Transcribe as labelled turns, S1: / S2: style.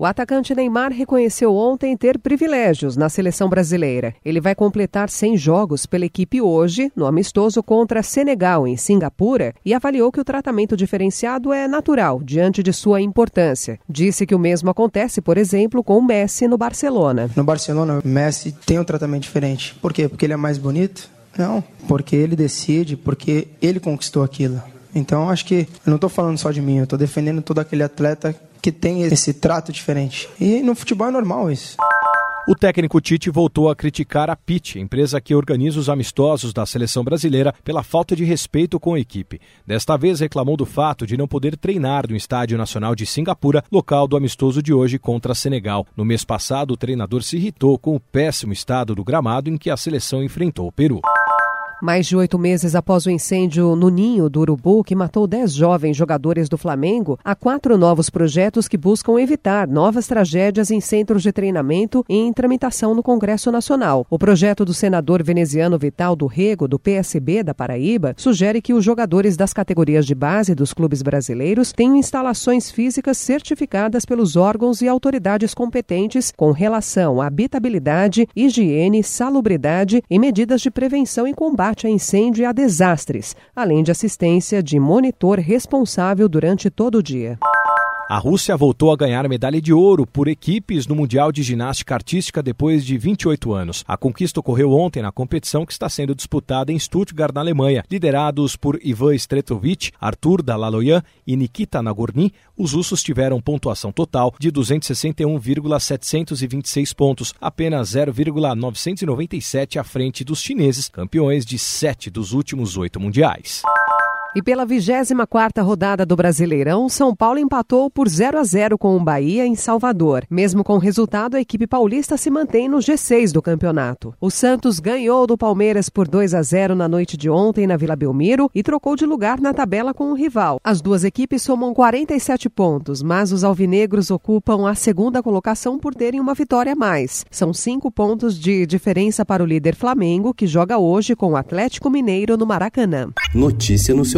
S1: O atacante Neymar reconheceu ontem ter privilégios na seleção brasileira. Ele vai completar 100 jogos pela equipe hoje, no amistoso contra Senegal, em Singapura, e avaliou que o tratamento diferenciado é natural diante de sua importância. Disse que o mesmo acontece, por exemplo, com o Messi no Barcelona.
S2: No Barcelona, o Messi tem um tratamento diferente. Por quê? Porque ele é mais bonito? Não, porque ele decide, porque ele conquistou aquilo. Então, acho que eu não estou falando só de mim, eu estou defendendo todo aquele atleta que tem esse trato diferente. E no futebol é normal isso.
S3: O técnico Tite voltou a criticar a PIT, empresa que organiza os amistosos da seleção brasileira, pela falta de respeito com a equipe. Desta vez reclamou do fato de não poder treinar no Estádio Nacional de Singapura, local do amistoso de hoje contra Senegal. No mês passado, o treinador se irritou com o péssimo estado do gramado em que a seleção enfrentou o Peru.
S1: Mais de oito meses após o incêndio no ninho do Urubu, que matou dez jovens jogadores do Flamengo, há quatro novos projetos que buscam evitar novas tragédias em centros de treinamento e em tramitação no Congresso Nacional. O projeto do senador veneziano Vital do Rego, do PSB da Paraíba, sugere que os jogadores das categorias de base dos clubes brasileiros tenham instalações físicas certificadas pelos órgãos e autoridades competentes com relação à habitabilidade, higiene, salubridade e medidas de prevenção e combate combate a incêndio e a desastres, além de assistência de monitor responsável durante todo o dia.
S3: A Rússia voltou a ganhar medalha de ouro por equipes no Mundial de Ginástica Artística depois de 28 anos. A conquista ocorreu ontem na competição que está sendo disputada em Stuttgart, na Alemanha. Liderados por Ivan Stretovic, Arthur Dalaloyan e Nikita Nagorny, os russos tiveram pontuação total de 261,726 pontos, apenas 0,997 à frente dos chineses, campeões de sete dos últimos oito mundiais.
S1: E pela 24ª rodada do Brasileirão, São Paulo empatou por 0 a 0 com o Bahia em Salvador. Mesmo com o resultado, a equipe paulista se mantém no G6 do campeonato. O Santos ganhou do Palmeiras por 2 a 0 na noite de ontem na Vila Belmiro e trocou de lugar na tabela com o rival. As duas equipes somam 47 pontos, mas os alvinegros ocupam a segunda colocação por terem uma vitória a mais. São cinco pontos de diferença para o líder Flamengo, que joga hoje com o Atlético Mineiro no Maracanã.
S4: Notícia no seu